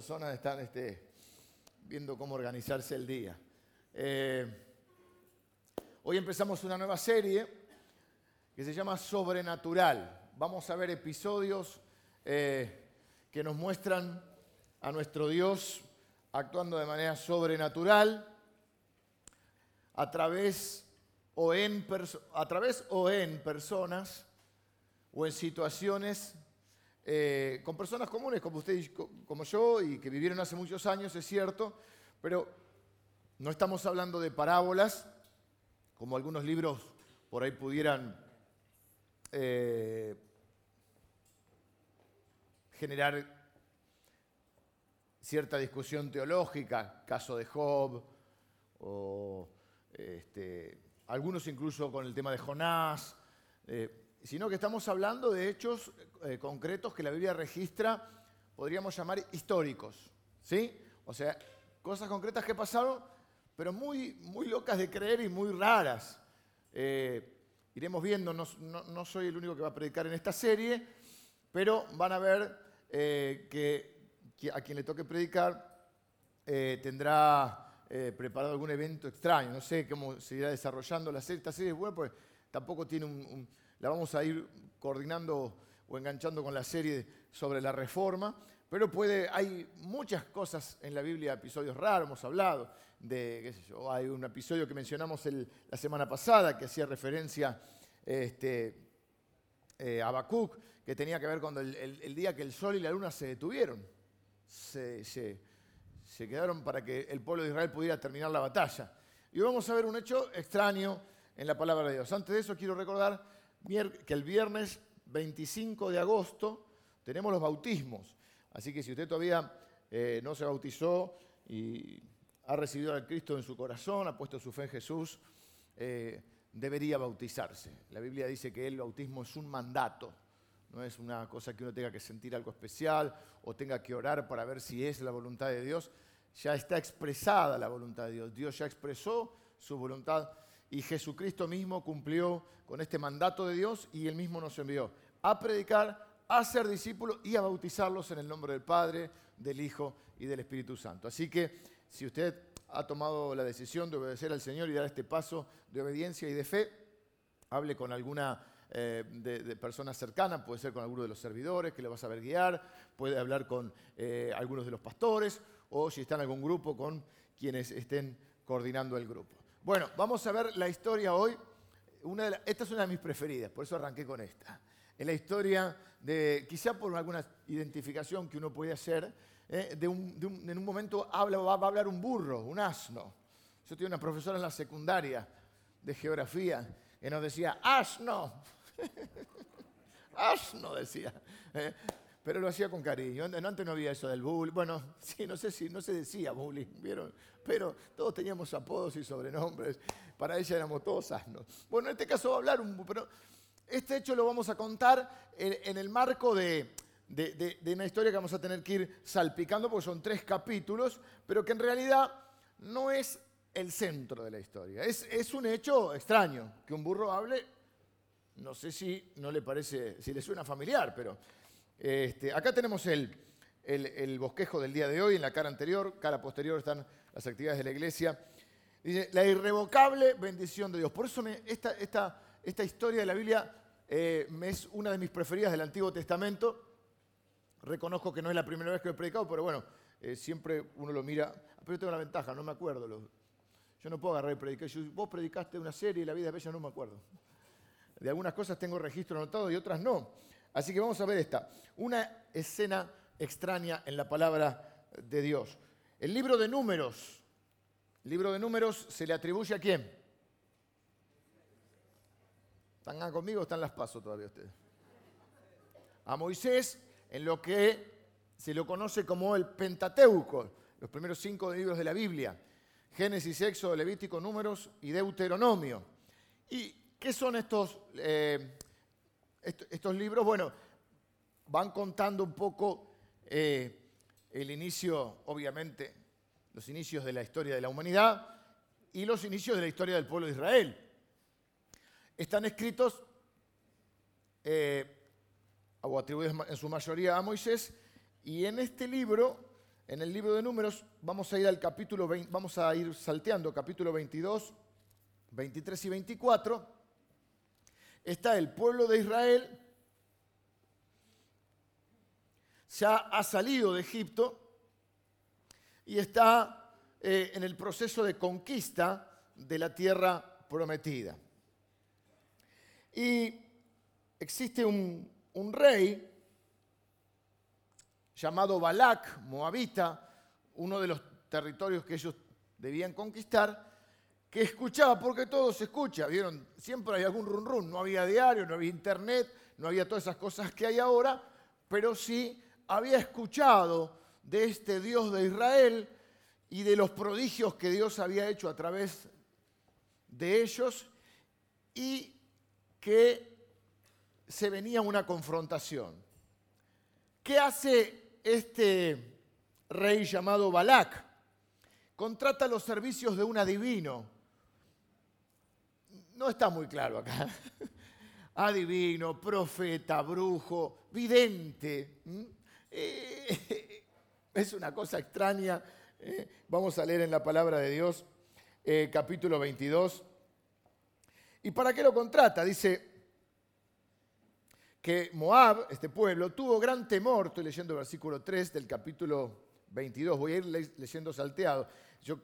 personas están este, viendo cómo organizarse el día. Eh, hoy empezamos una nueva serie que se llama Sobrenatural. Vamos a ver episodios eh, que nos muestran a nuestro Dios actuando de manera sobrenatural a través o en, a través o en personas o en situaciones eh, con personas comunes como usted como yo y que vivieron hace muchos años, es cierto, pero no estamos hablando de parábolas, como algunos libros por ahí pudieran eh, generar cierta discusión teológica, caso de Job, o este, algunos incluso con el tema de Jonás. Eh, sino que estamos hablando de hechos eh, concretos que la Biblia registra, podríamos llamar históricos, ¿sí? O sea, cosas concretas que pasaron, pero muy, muy locas de creer y muy raras. Eh, iremos viendo, no, soy el único que va a predicar en esta serie, pero van a ver eh, que, a quien le toque predicar tendrá preparado algún evento extraño. No sé cómo se irá desarrollando la serie. Esta serie es buena porque tampoco tiene un la vamos a ir coordinando o enganchando con la serie sobre la reforma, pero puede, hay muchas cosas en la Biblia, episodios raros, hemos hablado de, qué sé yo, hay un episodio que mencionamos la semana pasada que hacía referencia este, eh, a Habacuc, que tenía que ver con el, día que el sol y la luna se detuvieron, se, se quedaron para que el pueblo de Israel pudiera terminar la batalla. Y vamos a ver un hecho extraño en la palabra de Dios. Antes de eso quiero recordar que el viernes 25 de agosto tenemos los bautismos. Así que si usted todavía eh, no se bautizó y ha recibido al Cristo en su corazón, ha puesto su fe en Jesús, eh, debería bautizarse. La Biblia dice que el bautismo es un mandato, no es una cosa que uno tenga que sentir algo especial o tenga que orar para ver si es la voluntad de Dios. Ya está expresada la voluntad de Dios. Dios ya expresó su voluntad y Jesucristo mismo cumplió con este mandato de Dios y él mismo nos envió a predicar, a ser discípulos y a bautizarlos en el nombre del Padre, del Hijo y del Espíritu Santo. Así que si usted ha tomado la decisión de obedecer al Señor y dar este paso de obediencia y de fe, hable con alguna eh, de, personas cercanas, puede ser con alguno de los servidores que le va a saber guiar, puede hablar con eh, algunos de los pastores o si está en algún grupo con quienes estén coordinando el grupo. Bueno, vamos a ver la historia hoy. esta es una de mis preferidas, por eso arranqué con esta. Es la historia de, quizá por alguna identificación que uno puede hacer, eh, en un momento habla, va, a hablar un burro, un asno. Yo tenía una profesora en la secundaria de geografía que nos decía, asno. asno decía. Eh, pero lo hacía con cariño. Antes no había eso del bullying. Bueno, sí, no sé si no se decía bullying, ¿vieron? Pero todos teníamos apodos y sobrenombres. Para ella éramos todos asnos. Bueno, en este caso va a hablar un... Pero este hecho lo vamos a contar en, el marco de, una historia que vamos a tener que ir salpicando, porque son tres capítulos, pero que en realidad no es el centro de la historia. Es, es un hecho extraño, que un burro hable, no sé si no le parece, si le suena familiar, pero este, acá tenemos el, bosquejo del día de hoy, en la cara anterior, cara posterior están las actividades de la iglesia. Dice, la irrevocable bendición de Dios. Por eso esta, historia de la Biblia eh, es una de mis preferidas del Antiguo Testamento. Reconozco que no es la primera vez que he predicado, pero bueno, eh, siempre uno lo mira. Pero yo tengo la ventaja, no me acuerdo. yo no puedo agarrar y predicar. Vos predicaste una serie y la vida es bella, no me acuerdo. De algunas cosas tengo registro anotado y otras no. Así que vamos a ver esta. Una escena extraña en la palabra de Dios. El libro de números. El libro de números se le atribuye a quién? ¿Están conmigo o están las paso todavía ustedes? A Moisés, en lo que se lo conoce como el Pentateuco, los primeros cinco libros de la Biblia. Génesis, Éxodo, Levítico, Números y Deuteronomio. ¿Y qué son estos eh, estos libros, bueno, van contando un poco eh, el inicio, obviamente, los inicios de la historia de la humanidad y los inicios de la historia del pueblo de Israel. Están escritos eh, o atribuidos en su mayoría a Moisés y en este libro En el libro de números vamos a ir al capítulo 20, vamos a ir salteando capítulo 22, 23 y 24. Está el pueblo de Israel, ya ha salido de Egipto y está eh, en el proceso de conquista de la tierra prometida. Y existe un, un rey llamado Balak, moabita, uno de los territorios que ellos debían conquistar, que escuchaba, porque todo se escucha, ¿vieron? Siempre hay algún run run, no había diario, no había internet, no había todas esas cosas que hay ahora, pero sí había escuchado de este Dios de Israel y de los prodigios que Dios había hecho a través de ellos y que se venía una confrontación. ¿Qué hace este rey llamado Balak contrata los servicios de un adivino. No está muy claro acá. Adivino, profeta, brujo, vidente. Eh, es una cosa extraña. ¿eh? Vamos a leer en la palabra de Dios, eh, capítulo 22. ¿Y para qué lo contrata? Dice, que Moab, este pueblo, tuvo gran temor, estoy leyendo el versículo 3 del capítulo 22, voy a ir leyendo salteado. Yo,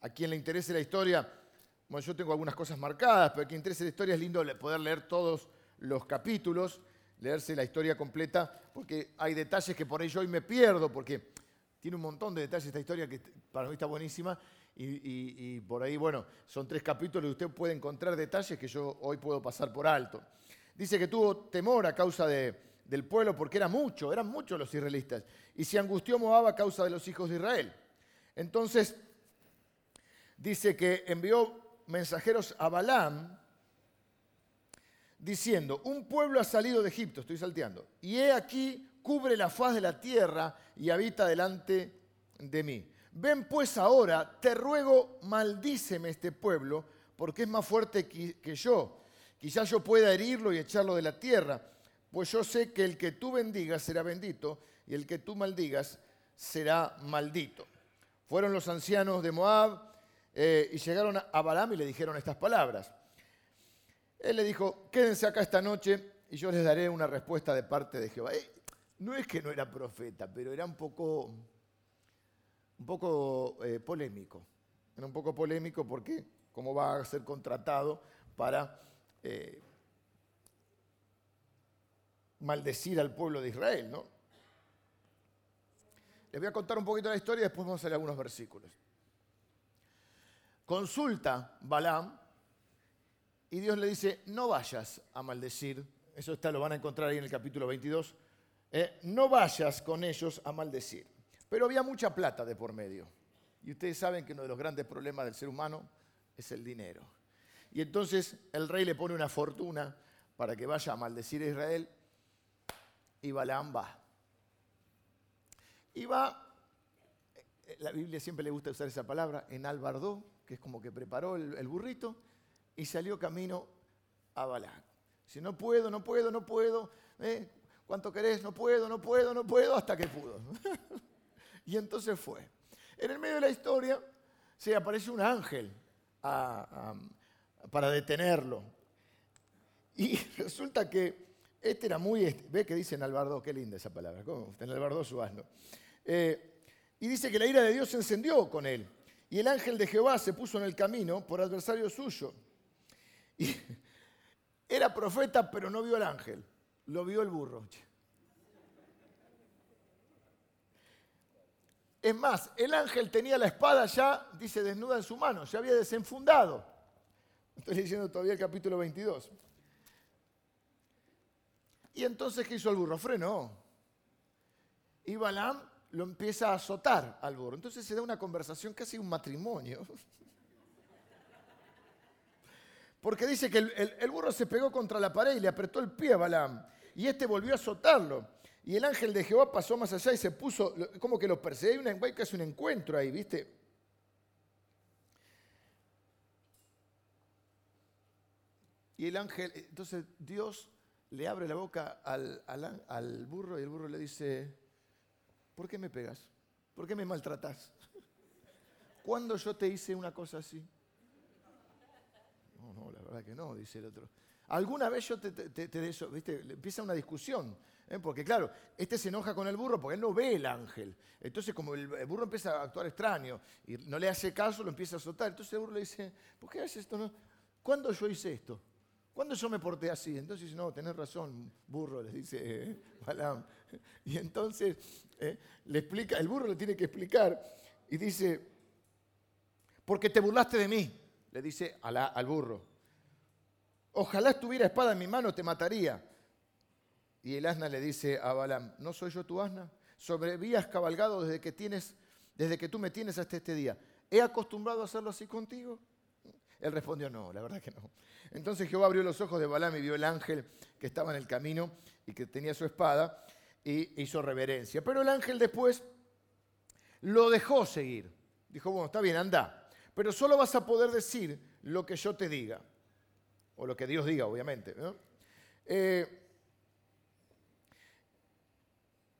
a quien le interese la historia, bueno, yo tengo algunas cosas marcadas, pero le interese la historia es lindo poder leer todos los capítulos, leerse la historia completa, porque hay detalles que por ello hoy me pierdo, porque tiene un montón de detalles esta historia que para mí está buenísima, y, por ahí, bueno, son tres capítulos y usted puede encontrar detalles que yo hoy puedo pasar por alto. Dice que tuvo temor a causa del pueblo porque era mucho, eran muchos los israelitas. Y se angustió Moab a causa de los hijos de Israel. Entonces, dice que envió mensajeros a Balaam diciendo, un pueblo ha salido de Egipto, estoy salteando, y he aquí cubre la faz de la tierra y habita delante de mí. Ven pues ahora, te ruego, maldíceme este pueblo, porque es más fuerte que yo Quizás yo pueda herirlo y echarlo de la tierra, pues yo sé que el que tú bendigas será bendito y el que tú maldigas será maldito. Fueron los ancianos de Moab eh, y llegaron a Balaam y le dijeron estas palabras. Él le dijo, quédense acá esta noche y yo les daré una respuesta de parte de Jehová. Eh, no es que no era profeta, pero era un poco, un poco eh, polémico. Era un poco polémico porque cómo va a ser contratado para maldecir al pueblo de Israel, ¿no? Les voy a contar un poquito la historia y después vamos a leer algunos versículos. Consulta Balaam y Dios le dice, no vayas a maldecir, eso está, lo van a encontrar ahí en el capítulo 22, eh, no vayas con ellos a maldecir. Pero había mucha plata de por medio. Y ustedes saben que uno de los grandes problemas del ser humano es el dinero. Y entonces el rey le pone una fortuna para que vaya a maldecir a Israel y Balaam va. Y va, eh, la Biblia siempre le gusta usar esa palabra, en albardó, que es como que preparó el, burrito, y salió camino a Balaam. Si no puedo, no puedo, no puedo, ¿eh? ¿cuánto querés? No puedo, no puedo, no puedo, hasta que pudo. y entonces fue. En el medio de la historia se aparece un ángel para detenerlo. Y resulta que este era muy, ve que dice en Albardo, qué linda esa palabra, ¿cómo? En Albardo su asno. Eh, y dice que la ira de Dios se encendió con él. Y el ángel de Jehová se puso en el camino por adversario suyo. Y era profeta, pero no vio al ángel, lo vio el burro. Es más, el ángel tenía la espada ya, dice, desnuda en su mano, se había desenfundado. Estoy leyendo todavía el capítulo 22. Y entonces, ¿qué hizo el burro? Frenó. Y Balaam lo empieza a azotar al burro. Entonces se da una conversación, casi un matrimonio. Porque dice que el, burro se pegó contra la pared y le apretó el pie a Balaam. Y este volvió a azotarlo. Y el ángel de Jehová pasó más allá y se puso, como que lo perseguía, hay, un, casi un encuentro ahí, ¿viste? Y el ángel, entonces Dios le abre la boca al, burro y el burro le dice, ¿por qué me pegas? ¿Por qué me maltratás? ¿Cuándo yo te hice una cosa así? No, no, la verdad que no, dice el otro. Alguna vez yo te, te, eso, ¿viste? Empieza una discusión. ¿eh? Porque claro, este se enoja con el burro porque él no ve el ángel. Entonces como el, burro empieza a actuar extraño y no le hace caso, lo empieza a azotar. Entonces el burro le dice, ¿por qué haces esto? No? ¿Cuándo yo hice esto? ¿Cuándo yo me porté así? Entonces dice, no, tenés razón, burro, le dice eh, Balaam. Y entonces eh, le explica, el burro le tiene que explicar y dice, porque te burlaste de mí, le dice al burro. Ojalá estuviera espada en mi mano, te mataría. Y el asna le dice a Balaam, ¿no soy yo tu asna? Sobrevías cabalgado desde que, tienes, desde que tú me tienes hasta este día. ¿He acostumbrado a hacerlo así contigo? Él respondió, no, la verdad que no. Entonces Jehová abrió los ojos de Balaam y vio el ángel que estaba en el camino y que tenía su espada y hizo reverencia. Pero el ángel después lo dejó seguir. Dijo, bueno, está bien, anda, pero solo vas a poder decir lo que yo te diga, o lo que Dios diga, obviamente. Eh,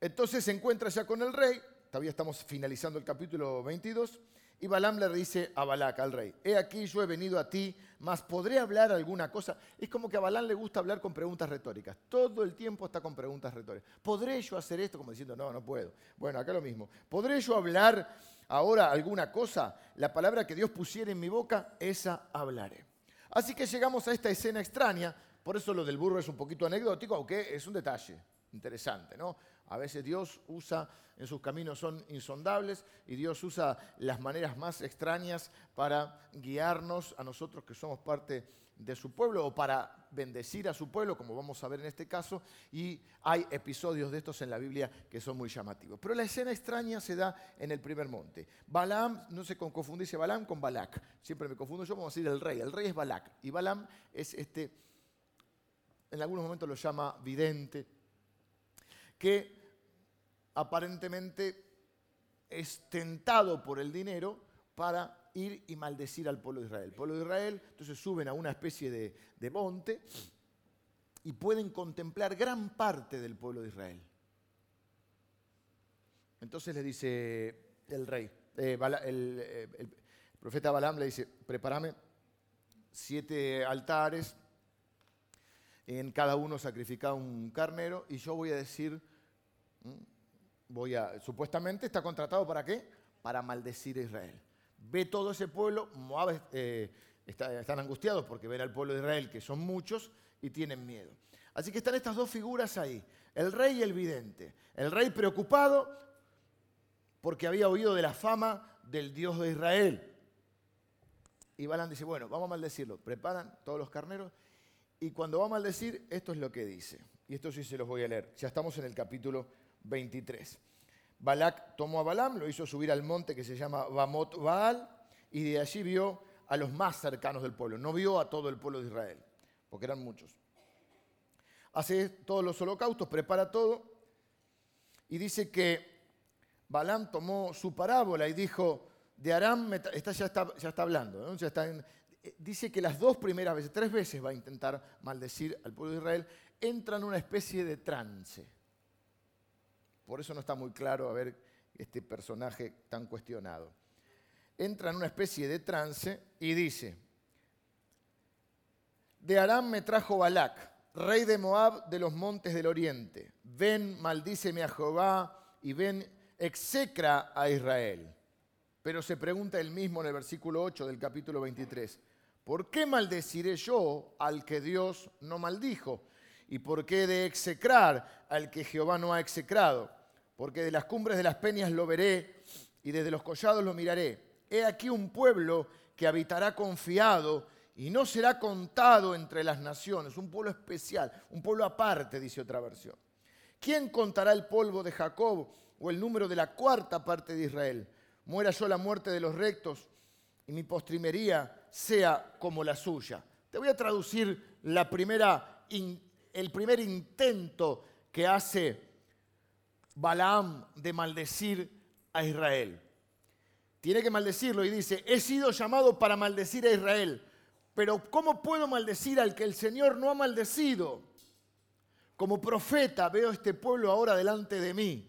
entonces se encuentra ya con el rey, todavía estamos finalizando el capítulo 22, y Balaam le dice a Balac, al rey, he aquí yo he venido a ti, mas podré hablar alguna cosa. Es como que a Balaam le gusta hablar con preguntas retóricas. Todo el tiempo está con preguntas retóricas. ¿Podré yo hacer esto? Como diciendo, no, no puedo. Bueno, acá lo mismo. ¿Podré yo hablar ahora alguna cosa? La palabra que Dios pusiera en mi boca, esa hablaré. Así que llegamos a esta escena extraña. Por eso lo del burro es un poquito anecdótico, aunque es un detalle interesante, ¿no? A veces Dios usa, en sus caminos son insondables y Dios usa las maneras más extrañas para guiarnos a nosotros que somos parte de su pueblo o para bendecir a su pueblo, como vamos a ver en este caso, y hay episodios de estos en la Biblia que son muy llamativos. Pero la escena extraña se da en el primer monte. Balaam, no se confundirse Balaam con Balak, siempre me confundo yo, vamos a decir el rey, el rey es Balak, y Balaam es este, en algunos momentos lo llama vidente, que aparentemente es tentado por el dinero para ir y maldecir al pueblo de Israel. El pueblo de Israel, entonces suben a una especie de, monte y pueden contemplar gran parte del pueblo de Israel. Entonces le dice el rey, eh, el, el, profeta Balaam le dice, prepárame siete altares, en cada uno sacrifica un carnero y yo voy a decir voy a, supuestamente está contratado para qué? Para maldecir a Israel. Ve todo ese pueblo, Moab eh, están angustiados porque ven al pueblo de Israel, que son muchos, y tienen miedo. Así que están estas dos figuras ahí, el rey y el vidente. El rey preocupado porque había oído de la fama del Dios de Israel. Y Balán dice, bueno, vamos a maldecirlo. Preparan todos los carneros y cuando va a maldecir, esto es lo que dice. Y esto sí se los voy a leer. Ya estamos en el capítulo 23. Balak tomó a Balaam, lo hizo subir al monte que se llama Bamot Baal, y de allí vio a los más cercanos del pueblo. No vio a todo el pueblo de Israel, porque eran muchos. Hace todos los holocaustos, prepara todo, y dice que Balaam tomó su parábola y dijo, de Aram, esta ya, está, ya está hablando, eh, dice que las dos primeras veces, tres veces va a intentar maldecir al pueblo de Israel, entra en una especie de trance. Por eso no está muy claro a ver este personaje tan cuestionado. Entra en una especie de trance y dice, de Aram me trajo Balac, rey de Moab de los montes del oriente. Ven, maldíceme a Jehová y ven, execra a Israel. Pero se pregunta él mismo en el versículo 8 del capítulo 23, ¿por qué maldeciré yo al que Dios no maldijo? ¿Y por qué de execrar al que Jehová no ha execrado? Porque de las cumbres de las peñas lo veré y desde los collados lo miraré. He aquí un pueblo que habitará confiado y no será contado entre las naciones, un pueblo especial, un pueblo aparte, dice otra versión. ¿Quién contará el polvo de Jacob o el número de la cuarta parte de Israel? Muera yo la muerte de los rectos y mi postrimería sea como la suya. Te voy a traducir la primera, el primer intento que hace Balaam de maldecir a Israel. Tiene que maldecirlo y dice, he sido llamado para maldecir a Israel, pero ¿cómo puedo maldecir al que el Señor no ha maldecido? Como profeta veo este pueblo ahora delante de mí.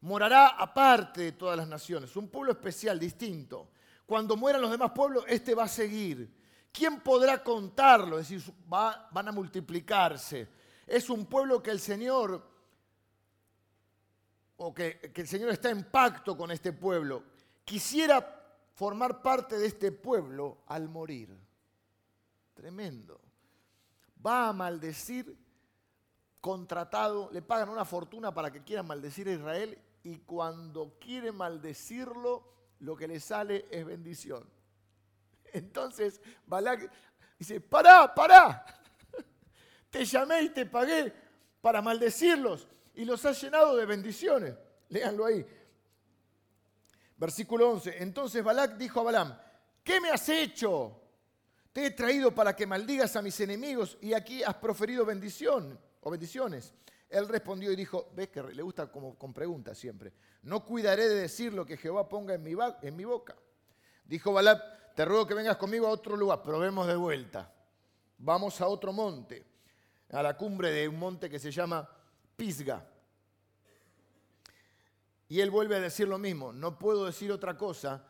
morará aparte de todas las naciones, un pueblo especial, distinto. Cuando mueran los demás pueblos, este va a seguir. ¿Quién podrá contarlo? Es decir, van a multiplicarse. Es un pueblo que el Señor, o que, el Señor está en pacto con este pueblo. Quisiera formar parte de este pueblo al morir. Tremendo. Va a maldecir contratado, le pagan una fortuna para que quiera maldecir a Israel y cuando quiere maldecirlo, lo que le sale es bendición. Entonces Balak dice, pará, pará, te llamé y te pagué para maldecirlos y los has llenado de bendiciones. Léanlo ahí. Versículo 11. Entonces Balak dijo a Balaam, ¿qué me has hecho? Te he traído para que maldigas a mis enemigos y aquí has proferido bendición o bendiciones. Él respondió y dijo, ves que le gusta como con preguntas siempre, no cuidaré de decir lo que Jehová ponga en mi, boca. Dijo Balak, te ruego que vengas conmigo a otro lugar, probemos de vuelta. Vamos a otro monte, a la cumbre de un monte que se llama Pisga. Y él vuelve a decir lo mismo, no puedo decir otra cosa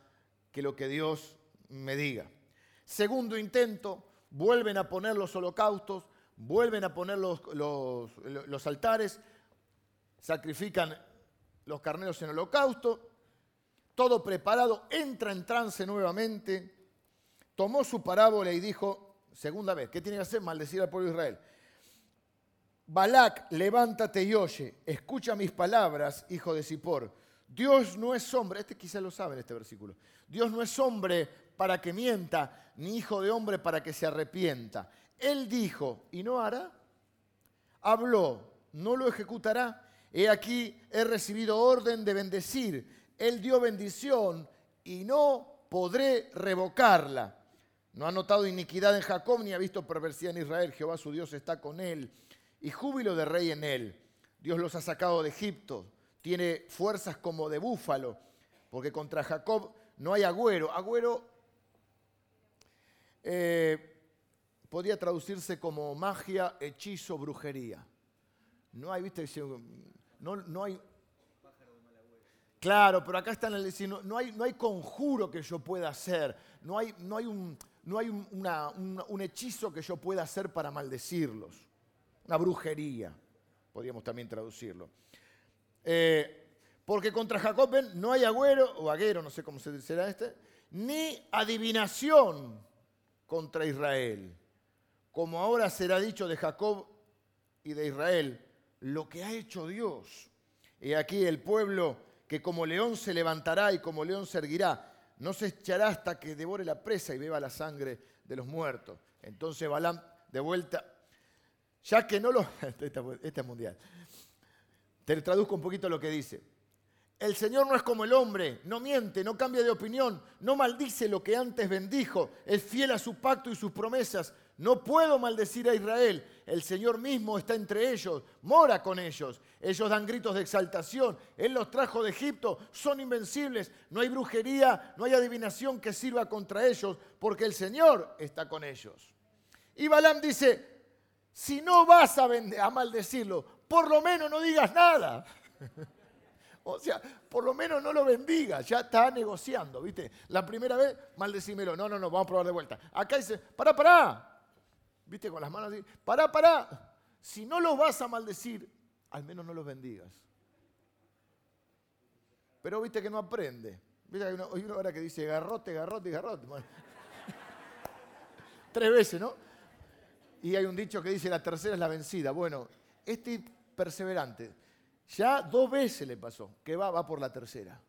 que lo que Dios me diga. Segundo intento, vuelven a poner los holocaustos, vuelven a poner los, los, altares, sacrifican los carneros en holocausto, todo preparado, entra en trance nuevamente, tomó su parábola y dijo, segunda vez, ¿qué tiene que hacer? Maldecir al pueblo de Israel. Balac, levántate y oye, escucha mis palabras, hijo de Zippor. Dios no es hombre, este quizá lo sabe en este versículo. Dios no es hombre para que mienta, ni hijo de hombre para que se arrepienta. Él dijo, ¿y no hará? Habló, ¿no lo ejecutará? He aquí, he recibido orden de bendecir. Él dio bendición y no podré revocarla. No ha notado iniquidad en Jacob ni ha visto perversidad en Israel. Jehová su Dios está con él y júbilo de rey en él. Dios los ha sacado de Egipto. Tiene fuerzas como de búfalo, porque contra Jacob no hay agüero. Agüero eh, podría traducirse como magia, hechizo, brujería. No hay, viste, no, no hay... Claro, pero acá están el no, no, hay, no hay conjuro que yo pueda hacer, no hay, no hay, un, no hay un, hechizo que yo pueda hacer para maldecirlos. Una brujería, podríamos también traducirlo. Eh, porque contra Jacob no hay agüero, o aguero, no sé cómo se será este, ni adivinación contra Israel como ahora será dicho de Jacob y de Israel, lo que ha hecho Dios. He aquí el pueblo que como león se levantará y como león se erguirá, no se echará hasta que devore la presa y beba la sangre de los muertos. Entonces Balaam, de vuelta, ya que no lo... Esta es mundial. Te traduzco un poquito lo que dice. El Señor no es como el hombre, no miente, no cambia de opinión, no maldice lo que antes bendijo, es fiel a su pacto y sus promesas. No puedo maldecir a Israel. El Señor mismo está entre ellos, mora con ellos. Ellos dan gritos de exaltación. Él los trajo de Egipto, son invencibles. No hay brujería, no hay adivinación que sirva contra ellos, porque el Señor está con ellos. Y Balaam dice, si no vas a, maldecirlo, por lo menos no digas nada. O sea, por lo menos no lo bendiga, ya está negociando, ¿viste? La primera vez, maldecímelo. No, no, no, vamos a probar de vuelta. Acá dice, pará, pará. ¿Viste? Con las manos así. Pará, pará. Si no los vas a maldecir, al menos no los bendigas. Pero viste que no aprende. Viste hay una, hora que dice garrote, garrote garrote. Tres veces, ¿no? Y hay un dicho que dice la tercera es la vencida. Bueno, este perseverante, ya dos veces le pasó, que va, va por la tercera.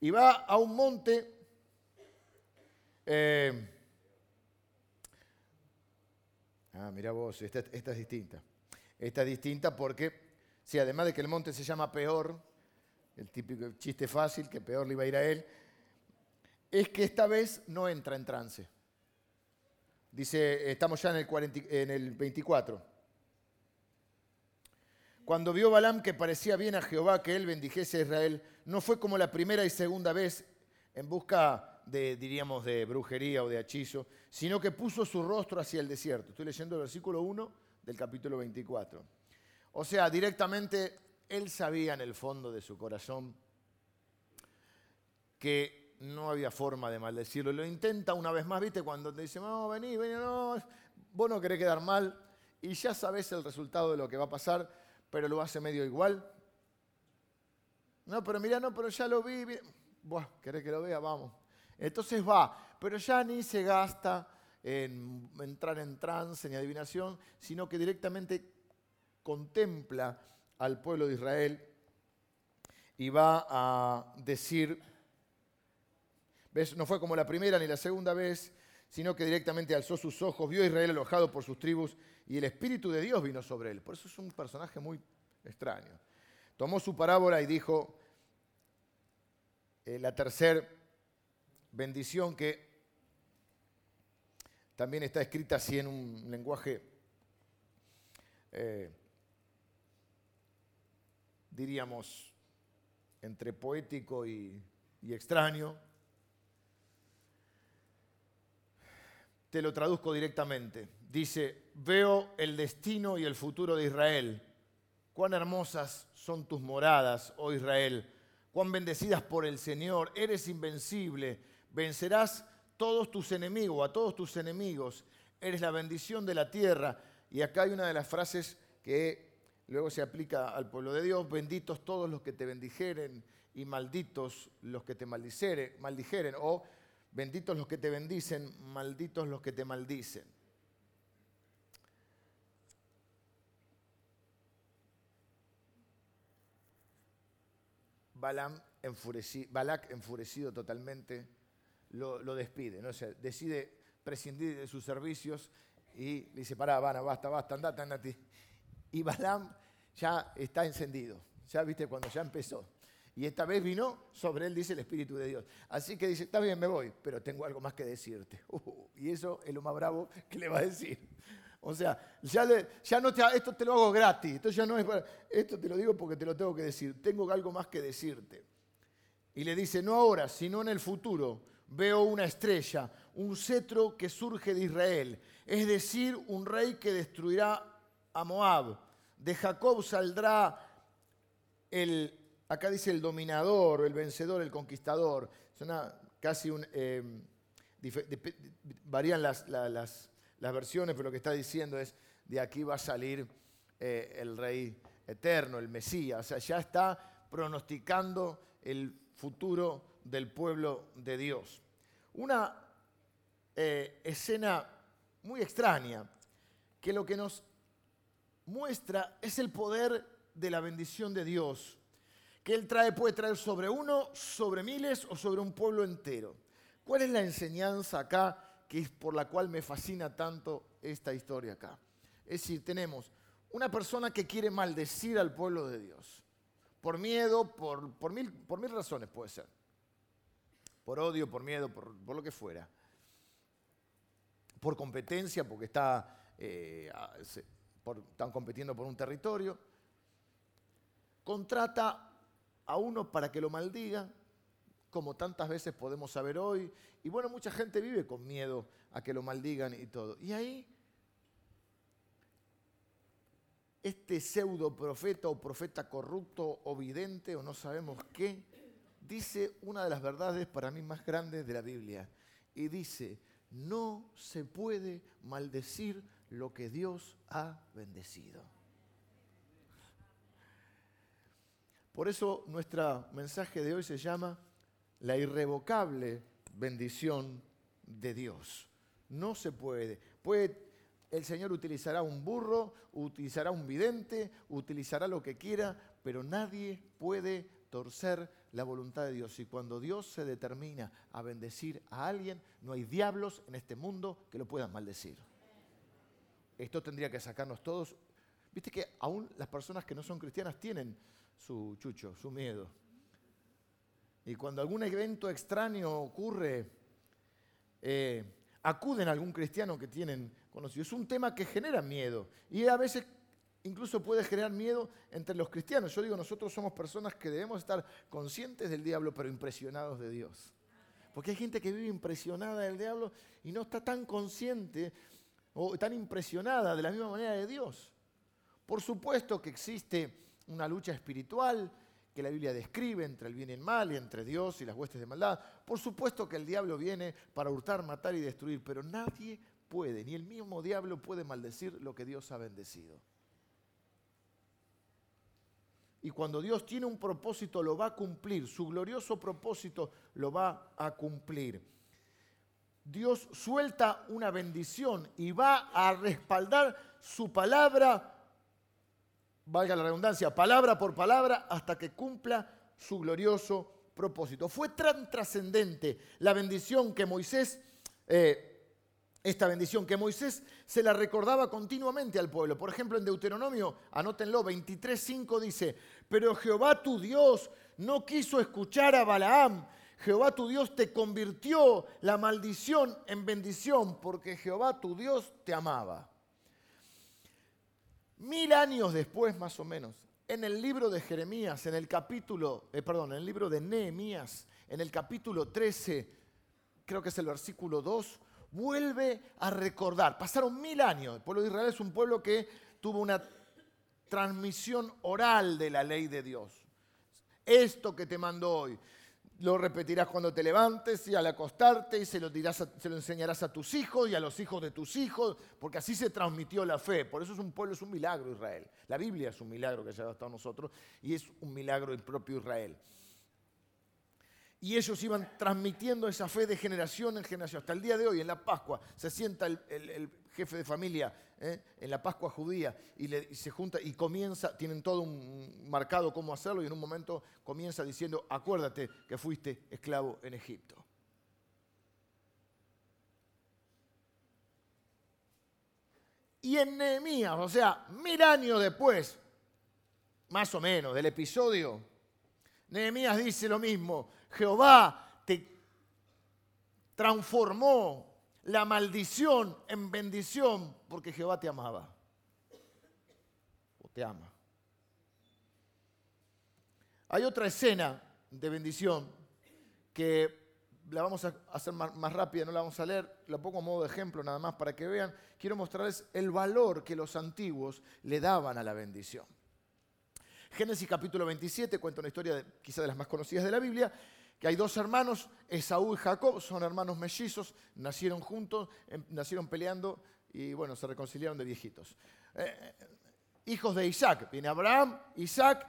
Y va a un monte eh, Ah, mira vos, esta, es distinta. Esta es distinta porque, si además de que el monte se llama peor, el típico chiste fácil, que peor le iba a ir a él, es que esta vez no entra en trance. Dice, estamos ya en el, en el 24. Cuando vio Balaam que parecía bien a Jehová que él bendijese a Israel, no fue como la primera y segunda vez en busca de, diríamos, de brujería o de hechizo, sino que puso su rostro hacia el desierto. Estoy leyendo el versículo 1 del capítulo 24. O sea, directamente él sabía en el fondo de su corazón que no había forma de maldecirlo. Lo intenta una vez más, ¿viste? Cuando te dice, no, vení, vení, no, vos no querés quedar mal y ya sabes el resultado de lo que va a pasar, pero lo hace medio igual. No, pero mira, no, pero ya lo vi. Buah, ¿querés que lo vea? Vamos. Entonces va, pero ya ni se gasta en entrar en trance ni adivinación, sino que directamente contempla al pueblo de Israel y va a decir, No fue como la primera ni la segunda vez, sino que directamente alzó sus ojos, vio a Israel alojado por sus tribus y el Espíritu de Dios vino sobre él. Por eso es un personaje muy extraño. Tomó su parábola y dijo, eh, la tercera bendición que también está escrita así en un lenguaje, eh, diríamos, entre poético y extraño. Te lo traduzco directamente. Dice, veo el destino y el futuro de Israel. Cuán hermosas son tus moradas, oh Israel cuán bendecidas por el Señor, eres invencible, vencerás todos tus enemigos, a todos tus enemigos, eres la bendición de la tierra. Y acá hay una de las frases que luego se aplica al pueblo de Dios, benditos todos los que te bendijeren y malditos los que te maldijeren, o benditos los que te bendicen, malditos los que te maldicen. enfurecido, Balak, enfurecido totalmente, lo, despide. ¿no? decide prescindir de sus servicios y le dice, pará, Vana, basta, basta, andate, andate. Y Balaam ya está encendido. Ya viste cuando ya empezó. Y esta vez vino sobre él, dice el Espíritu de Dios. Así que dice, está bien, me voy, pero tengo algo más que decirte. Uh, y eso es lo más bravo que le va a decir. O sea, ya, ya no te, esto te lo hago gratis, esto ya no es esto te lo digo porque te lo tengo que decir, tengo algo más que decirte. Y le dice, no ahora, sino en el futuro, veo una estrella, un cetro que surge de Israel, es decir, un rey que destruirá a Moab. De Jacob saldrá el, acá dice el dominador, el vencedor, el conquistador. Suena casi un... Eh, varían las versiones, pero lo que está diciendo es, de aquí va a salir eh, el rey eterno, el Mesías. O sea, ya está pronosticando el futuro del pueblo de Dios. Una eh, escena muy extraña, que lo que nos muestra es el poder de la bendición de Dios, que Él trae, puede traer sobre uno, sobre miles o sobre un pueblo entero. ¿Cuál es la enseñanza acá que es por la cual me fascina tanto esta historia acá. Es decir, tenemos una persona que quiere maldecir al pueblo de Dios. Por miedo, por, por, mil, por mil razones puede ser. Por odio, por miedo, por, lo que fuera. Por competencia, porque está, eh, están compitiendo por un territorio. Contrata a uno para que lo maldiga como tantas veces podemos saber hoy. Y bueno, mucha gente vive con miedo a que lo maldigan y todo. Y ahí, este pseudo profeta o profeta corrupto o vidente o no sabemos qué, dice una de las verdades para mí más grandes de la Biblia. Y dice, no se puede maldecir lo que Dios ha bendecido. Por eso nuestro mensaje de hoy se llama la irrevocable bendición de Dios. No se puede. puede. El Señor utilizará un burro, utilizará un vidente, utilizará lo que quiera, pero nadie puede torcer la voluntad de Dios. Y cuando Dios se determina a bendecir a alguien, no hay diablos en este mundo que lo puedan maldecir. Esto tendría que sacarnos todos. Viste que aún las personas que no son cristianas tienen su chucho, su miedo. Y cuando algún evento extraño ocurre, eh, acuden a algún cristiano que tienen conocido. Es un tema que genera miedo y a veces incluso puede generar miedo entre los cristianos. Yo digo, nosotros somos personas que debemos estar conscientes del diablo, pero impresionados de Dios. Porque hay gente que vive impresionada del diablo y no está tan consciente o tan impresionada de la misma manera de Dios. Por supuesto que existe una lucha espiritual que la Biblia describe entre el bien y el mal y entre Dios y las huestes de maldad. Por supuesto que el diablo viene para hurtar, matar y destruir, pero nadie puede, ni el mismo diablo puede maldecir lo que Dios ha bendecido. Y cuando Dios tiene un propósito, lo va a cumplir. Su glorioso propósito lo va a cumplir. Dios suelta una bendición y va a respaldar su palabra, valga la redundancia, palabra por palabra, hasta que cumpla su glorioso propósito. Fue tan trascendente la bendición que Moisés... Eh, esta bendición que Moisés se la recordaba continuamente al pueblo. Por ejemplo, en Deuteronomio, anótenlo, 23.5 dice, pero Jehová tu Dios no quiso escuchar a Balaam. Jehová tu Dios te convirtió la maldición en bendición porque Jehová tu Dios te amaba. Mil años después, más o menos, en el libro de Jeremías, en el capítulo, eh, perdón, en el libro de Nehemías, en el capítulo 13, creo que es el versículo 2, vuelve a recordar. Pasaron mil años. El pueblo de Israel es un pueblo que tuvo una transmisión oral de la ley de Dios. Esto que te mando hoy, lo repetirás cuando te levantes y al acostarte y se lo, dirás se lo enseñarás a tus hijos y a los hijos de tus hijos, porque así se transmitió la fe. Por eso es un pueblo, es un milagro Israel. La Biblia es un milagro que ha llegado hasta nosotros y es un milagro el propio Israel. Y ellos iban transmitiendo esa fe de generación en generación. Hasta el día de hoy, en la Pascua, se sienta el, jefe de familia ¿eh? en la Pascua judía y, se junta y comienza, tienen todo un marcado cómo hacerlo y en un momento comienza diciendo, acuérdate que fuiste esclavo en Egipto. Y en Nehemías, o sea, mil años después, más o menos, del episodio, Nehemías dice lo mismo, Jehová te transformó la maldición en bendición porque Jehová te amaba. O te ama. Hay otra escena de bendición que la vamos a hacer más, rápida, no la vamos a leer, la pongo a modo de ejemplo nada más para que vean. Quiero mostrarles el valor que los antiguos le daban a la bendición. Génesis capítulo 27 cuenta una historia quizá de las más conocidas de la Biblia, que hay dos hermanos, Esaú y Jacob, son hermanos mellizos, nacieron juntos, em, nacieron peleando y bueno, se reconciliaron de viejitos. Eh, hijos de Isaac, viene Abraham, Isaac,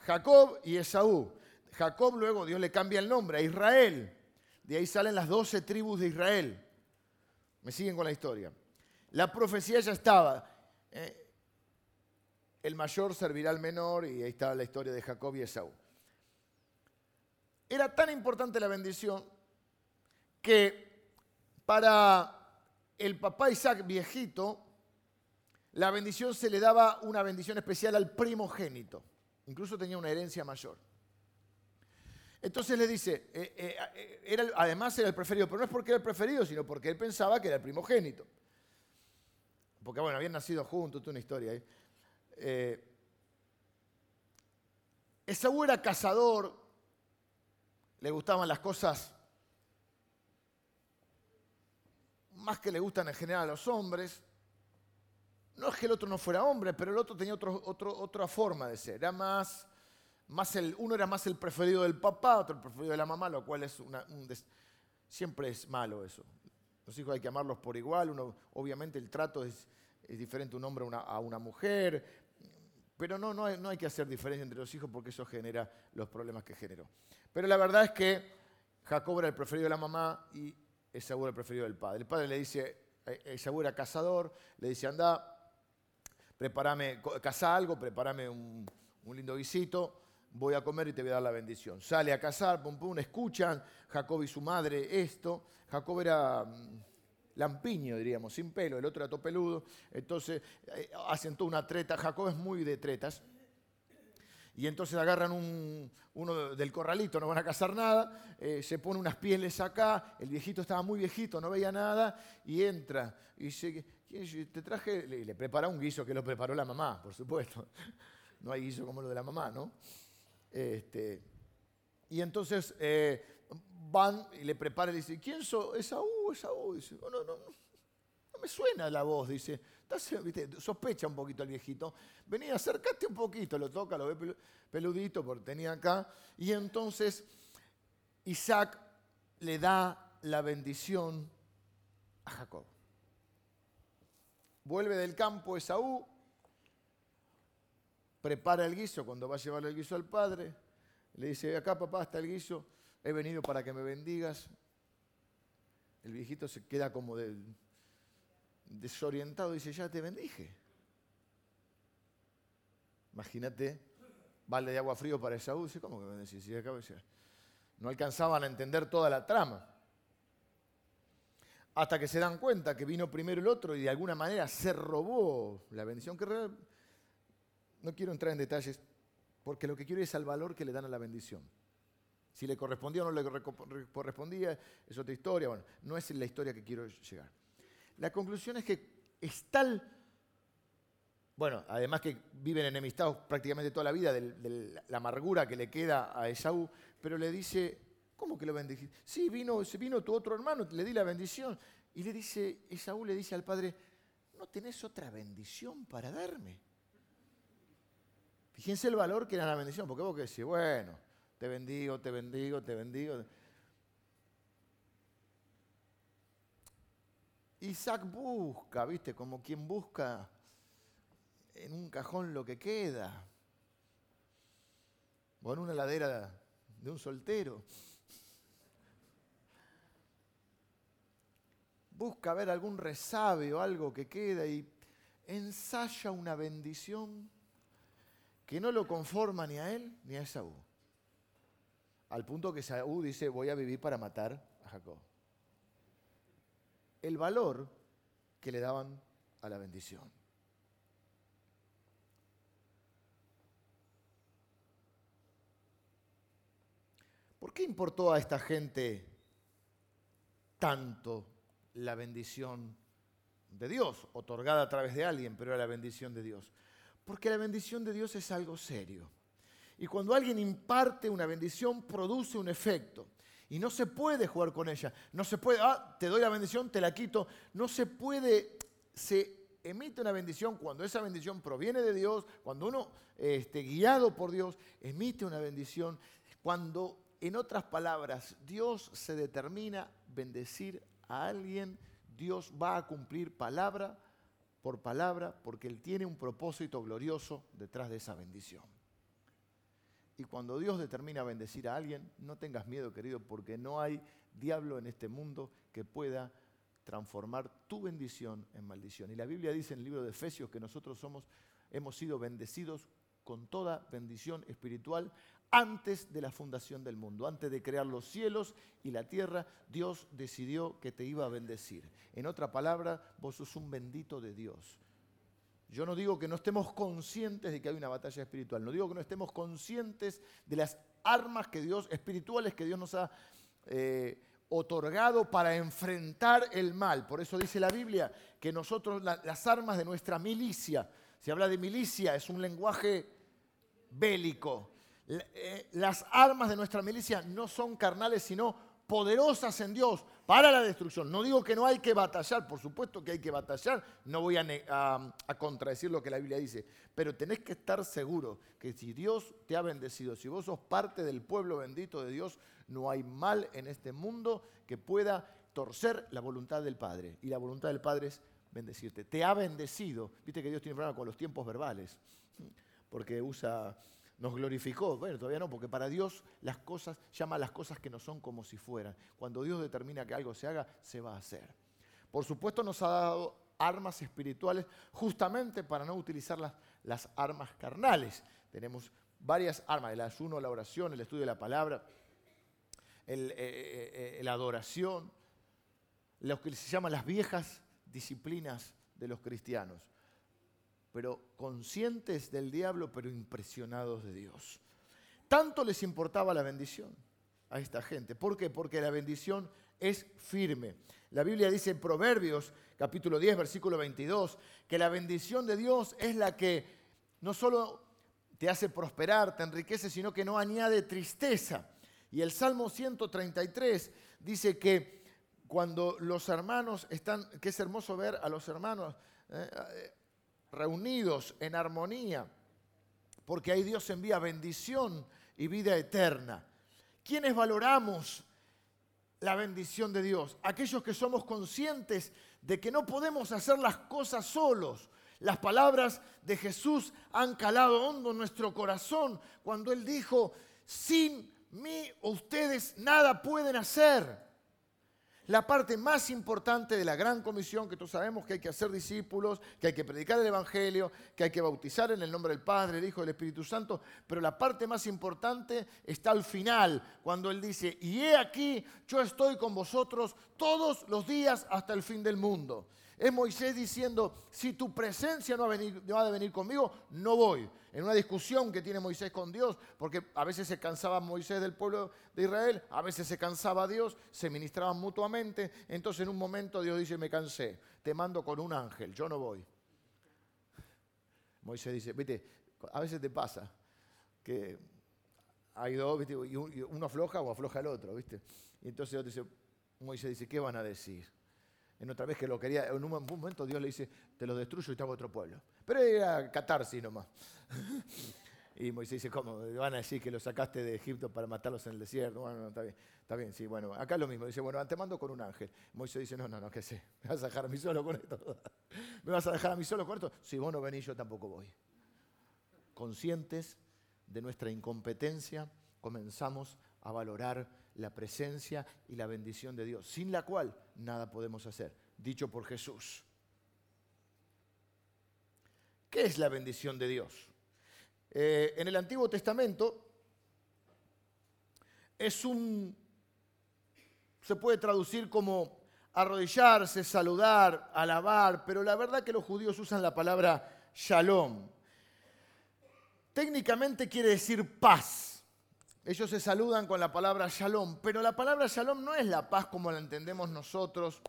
Jacob y Esaú. Jacob luego Dios le cambia el nombre a Israel. De ahí salen las doce tribus de Israel. Me siguen con la historia. La profecía ya estaba. Eh, el mayor servirá al menor y ahí está la historia de Jacob y Esaú. Era tan importante la bendición que para el papá Isaac viejito, la bendición se le daba una bendición especial al primogénito. Incluso tenía una herencia mayor. Entonces le dice, eh, eh, eh, era, además era el preferido, pero no es porque era el preferido, sino porque él pensaba que era el primogénito. Porque bueno, habían nacido juntos, toda una historia ahí. Esaú era cazador, le gustaban las cosas más que le gustan en general a los hombres. No es que el otro no fuera hombre, pero el otro tenía otra forma de ser. Era más, más el, uno era más el preferido del papá, otro el preferido de la mamá, lo cual es una, siempre es malo eso. Los hijos hay que amarlos por igual. Uno, obviamente el trato es, diferente un hombre a una mujer, pero no, no hay, no hay que hacer diferencia entre los hijos porque eso genera los problemas que generó. Pero la verdad es que Jacob era el preferido de la mamá y Esaú era el preferido del padre. El padre le dice, eh, Esaú era cazador, le dice, anda, prepárame, caza algo, prepárame un, lindo guisito, voy a comer y te voy a dar la bendición. Sale a cazar, pum, pum, escuchan Jacob y su madre esto. Jacob era mm, lampiño, diríamos, sin pelo, el otro era topeludo. Entonces eh, hacen toda una treta. Jacob es muy de tretas y entonces agarran uno del corralito, no van a cazar nada, eh, se pone unas pieles acá, el viejito estaba muy viejito, no veía nada, y entra, y dice, te traje, le, le prepara un guiso que lo preparó la mamá, por supuesto. No hay guiso como lo de la mamá, ¿no? Este, y entonces eh, van y le preparan y dice, ¿quién soy? Esaú, Esaú. Dice, oh, no, no, no me suena la voz, dice. Sospecha un poquito el viejito. Venía, acércate un poquito, lo toca, lo ve peludito, porque tenía acá. Y entonces Isaac le da la bendición a Jacob. Vuelve del campo Esaú, prepara el guiso cuando va a llevar el guiso al padre. Le dice, acá papá está el guiso, he venido para que me bendigas. El viejito se queda como desorientado y dice, ya te bendije. Imagínate, balde de agua frío para Esaú. Dice, ¿cómo que bendecís? No alcanzaban a entender toda la trama. Hasta que se dan cuenta que vino primero el otro y de alguna manera se robó la bendición. Que no quiero entrar en detalles, porque lo que quiero es el valor que le dan a la bendición. Si le correspondía o no le correspondía, es otra historia. Bueno, no es la historia que quiero llegar. La conclusión es que es tal, bueno, además que viven enemistados prácticamente toda la vida de, la amargura que le queda a Esaú, pero le dice, ¿cómo que lo bendijiste? Sí, vino, vino tu otro hermano, le di la bendición. Y le dice, Esaú le dice al padre, ¿no tenés otra bendición para darme? Fíjense el valor que era la bendición, porque vos que decís, bueno, te bendigo, te bendigo, te bendigo. Isaac busca, ¿viste? Como quien busca en un cajón lo que queda. O en una ladera de un soltero. Busca ver algún resabio, algo que queda y ensaya una bendición que no lo conforma ni a él ni a Esaú. Al punto que Esaú dice, voy a vivir para matar a Jacob el valor que le daban a la bendición. ¿Por qué importó a esta gente tanto la bendición de Dios, otorgada a través de alguien, pero era la bendición de Dios? Porque la bendición de Dios es algo serio. Y cuando alguien imparte una bendición, produce un efecto. Y no se puede jugar con ella. No se puede, ah, te doy la bendición, te la quito. No se puede, se emite una bendición cuando esa bendición proviene de Dios, cuando uno, esté guiado por Dios, emite una bendición. Cuando, en otras palabras, Dios se determina bendecir a alguien, Dios va a cumplir palabra por palabra porque Él tiene un propósito glorioso detrás de esa bendición. Y cuando Dios determina bendecir a alguien, no tengas miedo, querido, porque no hay diablo en este mundo que pueda transformar tu bendición en maldición. Y la Biblia dice en el libro de Efesios que nosotros somos, hemos sido bendecidos con toda bendición espiritual antes de la fundación del mundo, antes de crear los cielos y la tierra, Dios decidió que te iba a bendecir. En otra palabra, vos sos un bendito de Dios. Yo no digo que no estemos conscientes de que hay una batalla espiritual, no digo que no estemos conscientes de las armas que Dios, espirituales que Dios nos ha eh, otorgado para enfrentar el mal. Por eso dice la Biblia que nosotros, las armas de nuestra milicia, se habla de milicia, es un lenguaje bélico. Eh, las armas de nuestra milicia no son carnales, sino poderosas en Dios para la destrucción. No digo que no hay que batallar, por supuesto que hay que batallar, no voy a, contradecir lo que la Biblia dice, pero tenés que estar seguro que si Dios te ha bendecido, si vos sos parte del pueblo bendito de Dios, no hay mal en este mundo que pueda torcer la voluntad del Padre. Y la voluntad del Padre es bendecirte. Te ha bendecido. Viste que Dios tiene problema con los tiempos verbales, porque usa nos glorificó. Bueno, todavía no, porque para Dios las cosas, llama las cosas que no son como si fueran. Cuando Dios determina que algo se haga, se va a hacer. Por supuesto nos ha dado armas espirituales justamente para no utilizar las, armas carnales. Tenemos varias armas, el ayuno, la oración, el estudio de la palabra, eh, eh, eh, la adoración, lo que se llaman las viejas disciplinas de los cristianos pero conscientes del diablo, pero impresionados de Dios. Tanto les importaba la bendición a esta gente. ¿Por qué? Porque la bendición es firme. La Biblia dice en Proverbios capítulo 10, versículo 22, que la bendición de Dios es la que no solo te hace prosperar, te enriquece, sino que no añade tristeza. Y el Salmo 133 dice que cuando los hermanos están, que es hermoso ver a los hermanos eh, reunidos en armonía, porque ahí Dios envía bendición y vida eterna. ¿Quiénes valoramos la bendición de Dios? Aquellos que somos conscientes de que no podemos hacer las cosas solos. Las palabras de Jesús han calado hondo en nuestro corazón cuando Él dijo, sin mí ustedes nada pueden hacer la parte más importante de la gran comisión, que todos sabemos que hay que hacer discípulos, que hay que predicar el Evangelio, que hay que bautizar en el nombre del Padre, del Hijo y del Espíritu Santo, pero la parte más importante está al final, cuando Él dice, y he aquí, yo estoy con vosotros todos los días hasta el fin del mundo. Es Moisés diciendo, si tu presencia no va, a venir, no venir conmigo, no voy. En una discusión que tiene Moisés con Dios, porque a veces se cansaba Moisés del pueblo de Israel, a veces se cansaba Dios, se ministraban mutuamente. Entonces en un momento Dios dice, me cansé, te mando con un ángel, yo no voy. Moisés dice, viste, a veces te pasa que hay dos, ¿viste? y uno afloja o afloja el otro, ¿viste? Y entonces dice, Moisés dice, ¿qué van a decir? En otra vez que lo quería, en un momento Dios le dice, te lo destruyo y te hago otro pueblo. Pero era catarsis nomás. y Moisés dice, ¿cómo? Van a decir que lo sacaste de Egipto para matarlos en el desierto. Bueno, está bien, está bien, sí, bueno. Acá es lo mismo. Dice, bueno, te mando con un ángel. Moisés dice, no, no, no, ¿qué sé? ¿Me vas a dejar a mí solo con esto? ¿Me vas a dejar a mí solo con esto? Si vos no venís, yo tampoco voy. Conscientes de nuestra incompetencia, comenzamos a valorar la presencia y la bendición de Dios, sin la cual nada podemos hacer, dicho por Jesús. ¿Qué es la bendición de Dios? Eh, en el Antiguo Testamento es un, se puede traducir como arrodillarse, saludar, alabar, pero la verdad que los judíos usan la palabra shalom. Técnicamente quiere decir paz. Ellos se saludan con la palabra shalom, pero la palabra shalom no es la paz como la entendemos nosotros.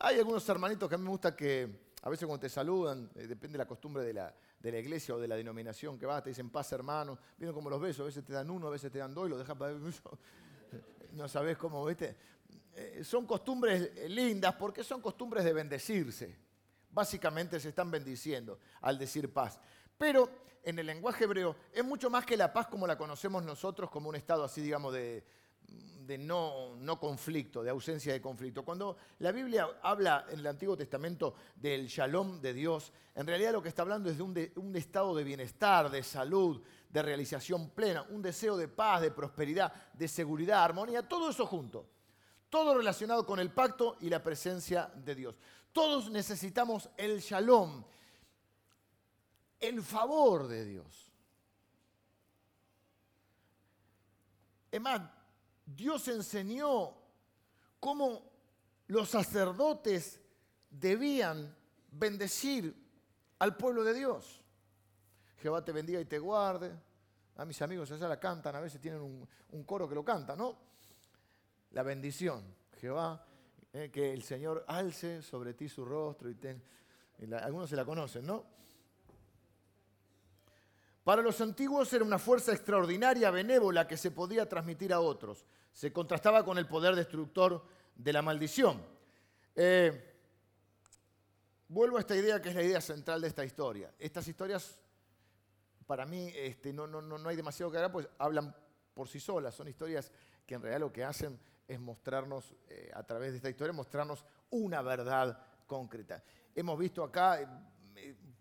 Hay algunos hermanitos que a mí me gusta que a veces cuando te saludan, eh, depende de la costumbre de la, iglesia o de la denominación que vas, te dicen paz hermano, vienen como los besos, a veces te dan uno, a veces te dan dos y lo dejas para... No sabes cómo, ¿viste? Eh, son costumbres lindas porque son costumbres de bendecirse. Básicamente se están bendiciendo al decir paz. Pero en el lenguaje hebreo es mucho más que la paz como la conocemos nosotros, como un estado así, digamos, de, no, conflicto, de ausencia de conflicto. Cuando la Biblia habla en el Antiguo Testamento del shalom de Dios, en realidad lo que está hablando es de un, de un, estado de bienestar, de salud, de realización plena, un deseo de paz, de prosperidad, de seguridad, armonía, todo eso junto. Todo relacionado con el pacto y la presencia de Dios. Todos necesitamos el shalom, el favor de Dios. Es más, Dios enseñó cómo los sacerdotes debían bendecir al pueblo de Dios. Jehová te bendiga y te guarde. A mis amigos allá la cantan, a veces tienen un, coro que lo canta, ¿no? La bendición. Jehová, eh, que el Señor alce sobre ti su rostro y ten... algunos se la conocen, ¿no? Para los antiguos era una fuerza extraordinaria, benévola, que se podía transmitir a otros. Se contrastaba con el poder destructor de la maldición. Eh, vuelvo a esta idea que es la idea central de esta historia. Estas historias, para mí, este, no, no, no, hay demasiado que hablar, pues hablan por sí solas. Son historias que en realidad lo que hacen es mostrarnos, eh, a través de esta historia, mostrarnos una verdad concreta. Hemos visto acá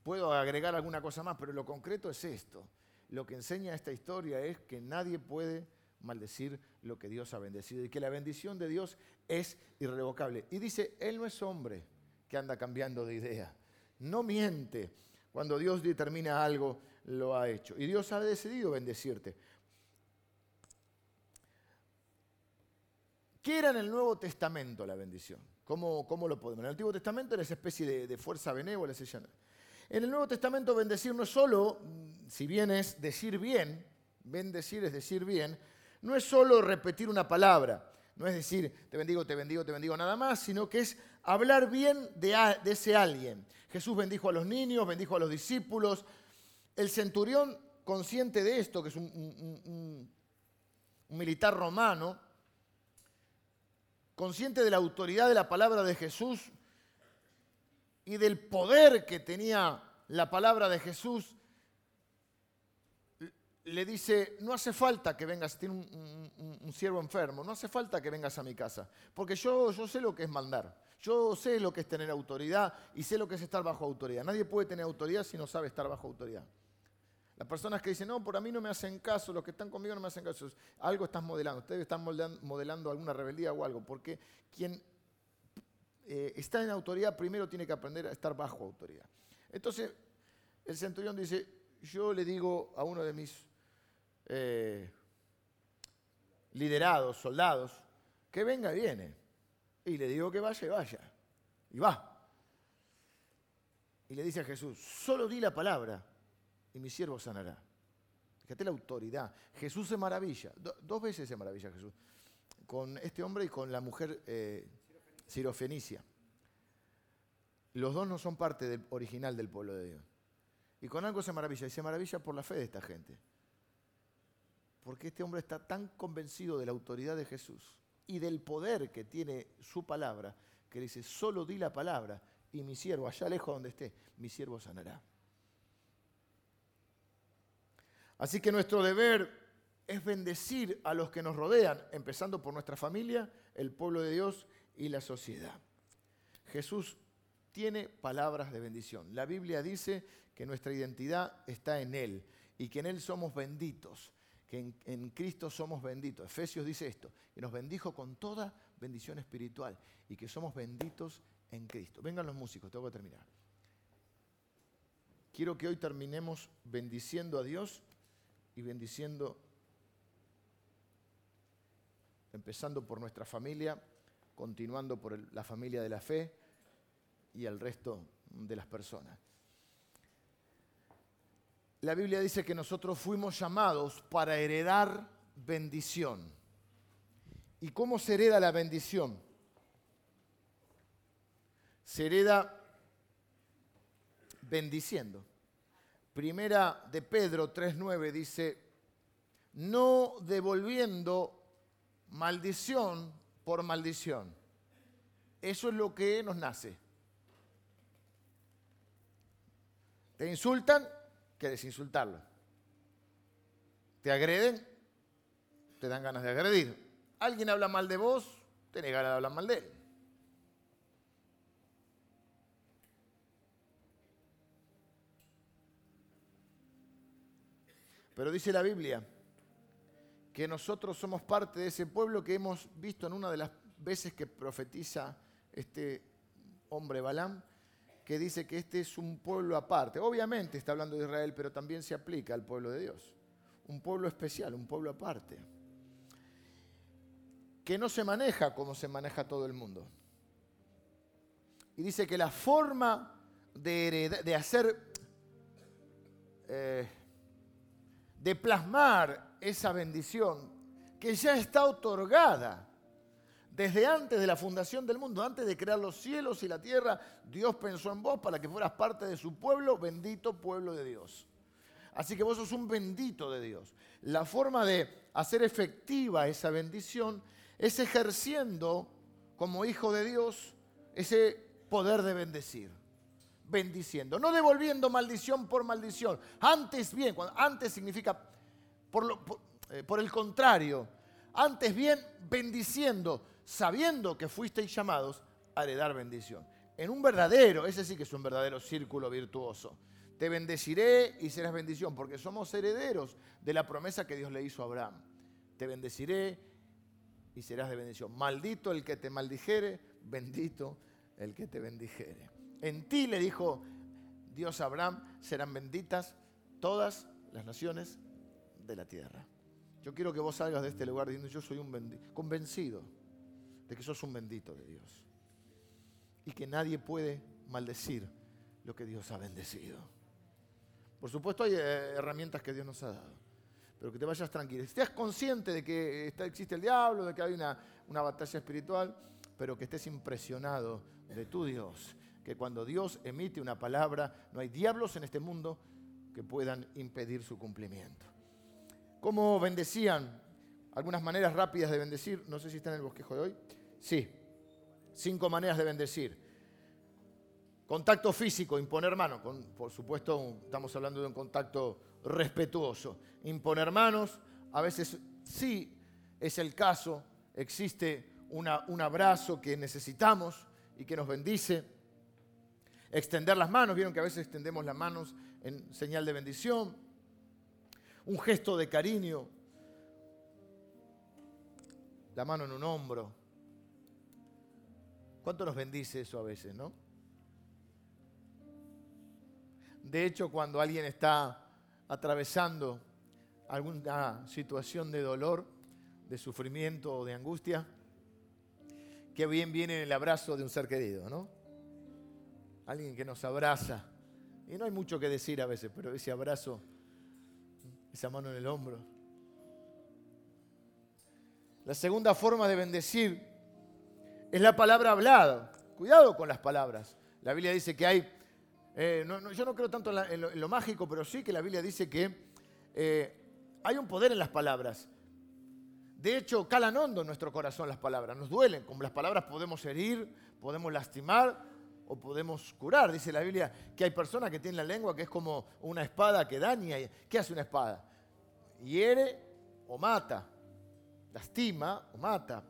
Puedo agregar alguna cosa más, pero lo concreto es esto. Lo que enseña esta historia es que nadie puede maldecir lo que Dios ha bendecido y que la bendición de Dios es irrevocable. Y dice, Él no es hombre que anda cambiando de idea. No miente. Cuando Dios determina algo, lo ha hecho. Y Dios ha decidido bendecirte. ¿Qué era en el Nuevo Testamento la bendición? ¿Cómo, cómo lo podemos? En el Antiguo Testamento era esa especie de, fuerza benévola, se llama. En el Nuevo Testamento bendecir no es solo, si bien es decir bien, bendecir es decir bien, no es solo repetir una palabra, no es decir te bendigo, te bendigo, te bendigo nada más, sino que es hablar bien de, ese alguien. Jesús bendijo a los niños, bendijo a los discípulos. El centurión, consciente de esto, que es un militar romano, consciente de la autoridad de la palabra de Jesús, y del poder que tenía la palabra de Jesús, le dice, no hace falta que vengas, tiene un, siervo enfermo, no hace falta que vengas a mi casa, porque yo, yo sé lo que es mandar, yo sé lo que es tener autoridad y sé lo que es estar bajo autoridad. Nadie puede tener autoridad si no sabe estar bajo autoridad. Las personas que dicen, no, por mí no me hacen caso, los que están conmigo no me hacen caso, algo estás modelando, ustedes están modelando alguna rebeldía o algo, porque quien eh, está en autoridad primero tiene que aprender a estar bajo autoridad. Entonces, el centurión dice, yo le digo a uno de mis eh, liderados, soldados, que venga y viene. Y le digo que vaya y vaya. Y va. Y le dice a Jesús, solo di la palabra y mi siervo sanará. Fíjate la autoridad. Jesús se maravilla. dos veces se maravilla Jesús. Con este hombre y con la mujer eh, Sirofenicia. Los dos no son parte del original del pueblo de Dios. Y con algo se maravilla. Y se maravilla por la fe de esta gente. Porque este hombre está tan convencido de la autoridad de Jesús y del poder que tiene su palabra, que dice, solo di la palabra y mi siervo, allá lejos donde esté, mi siervo sanará. Así que nuestro deber es bendecir a los que nos rodean, empezando por nuestra familia, el pueblo de Dios y la sociedad. Jesús tiene palabras de bendición. La Biblia dice que nuestra identidad está en Él y que en Él somos benditos, que en, Cristo somos benditos. Efesios dice esto, que nos bendijo con toda bendición espiritual y que somos benditos en Cristo. Vengan los músicos, tengo que terminar. Quiero que hoy terminemos bendiciendo a Dios y bendiciendo, empezando por nuestra familia, continuando por la familia de la fe y el resto de las personas. La Biblia dice que nosotros fuimos llamados para heredar bendición. ¿Y cómo se hereda la bendición? Se hereda bendiciendo. Primera de Pedro 3.9 dice, no devolviendo maldición por maldición. Eso es lo que nos nace. Te insultan, quieres insultarlo. Te agreden, te dan ganas de agredir. Alguien habla mal de vos, tenés ganas de hablar mal de él. Pero dice la Biblia que nosotros somos parte de ese pueblo que hemos visto en una de las veces que profetiza este hombre Balaam, que dice que este es un pueblo aparte. Obviamente está hablando de Israel, pero también se aplica al pueblo de Dios. Un pueblo especial, un pueblo aparte. Que no se maneja como se maneja todo el mundo. Y dice que la forma de, de hacer, eh, de plasmar esa bendición que ya está otorgada desde antes de la fundación del mundo, antes de crear los cielos y la tierra, Dios pensó en vos para que fueras parte de su pueblo, bendito pueblo de Dios. Así que vos sos un bendito de Dios. La forma de hacer efectiva esa bendición es ejerciendo como hijo de Dios ese poder de bendecir. Bendiciendo, no devolviendo maldición por maldición. Antes bien, antes significa por, eh, por el contrario, antes bien bendiciendo sabiendo que fuisteis llamados a heredar bendición. En un verdadero, ese sí que es un verdadero círculo virtuoso. Te bendeciré y serás bendición, porque somos herederos de la promesa que Dios le hizo a Abraham. Te bendeciré y serás de bendición. Maldito el que te maldijere, bendito el que te bendijere. En ti le dijo Dios a Abraham, serán benditas todas las naciones de la tierra. Yo quiero que vos salgas de este lugar diciendo, yo soy un convencido de que sos un bendito de Dios. Y que nadie puede maldecir lo que Dios ha bendecido. Por supuesto hay eh, herramientas que Dios nos ha dado, pero que te vayas tranquilo. Estés consciente de que está, existe el diablo, de que hay una, una batalla espiritual, pero que estés impresionado de tu Dios. Que cuando Dios emite una palabra, no hay diablos en este mundo que puedan impedir su cumplimiento. ¿Cómo bendecían algunas maneras rápidas de bendecir, no sé si está en el bosquejo de hoy. Sí, cinco maneras de bendecir. Contacto físico, imponer manos. por supuesto, estamos hablando de un contacto respetuoso. Imponer manos, a veces sí es el caso, existe un abrazo que necesitamos y que nos bendice. Extender las manos, vieron que a veces extendemos las manos en señal de bendición. Un gesto de cariño, la mano en un hombro. ¿Cuánto nos bendice eso a veces, no? De hecho, cuando alguien está atravesando alguna situación de dolor, de sufrimiento o de angustia, que bien viene el abrazo de un ser querido, ¿no? Alguien que nos abraza. Y no hay mucho que decir a veces, pero ese abrazo, esa mano en el hombro. La segunda forma de bendecir es la palabra hablada. Cuidado con las palabras. La Biblia dice que hay, eh, yo no creo tanto en, lo, mágico, pero sí que la Biblia dice que eh, hay un poder en las palabras. De hecho, calan hondo en nuestro corazón las palabras, nos duelen. Con las palabras podemos herir, podemos lastimar podemos curar. Dice la Biblia que hay personas que tienen la lengua que es como una espada que daña. ¿Qué hace una espada? Hiere o mata, lastima o mata.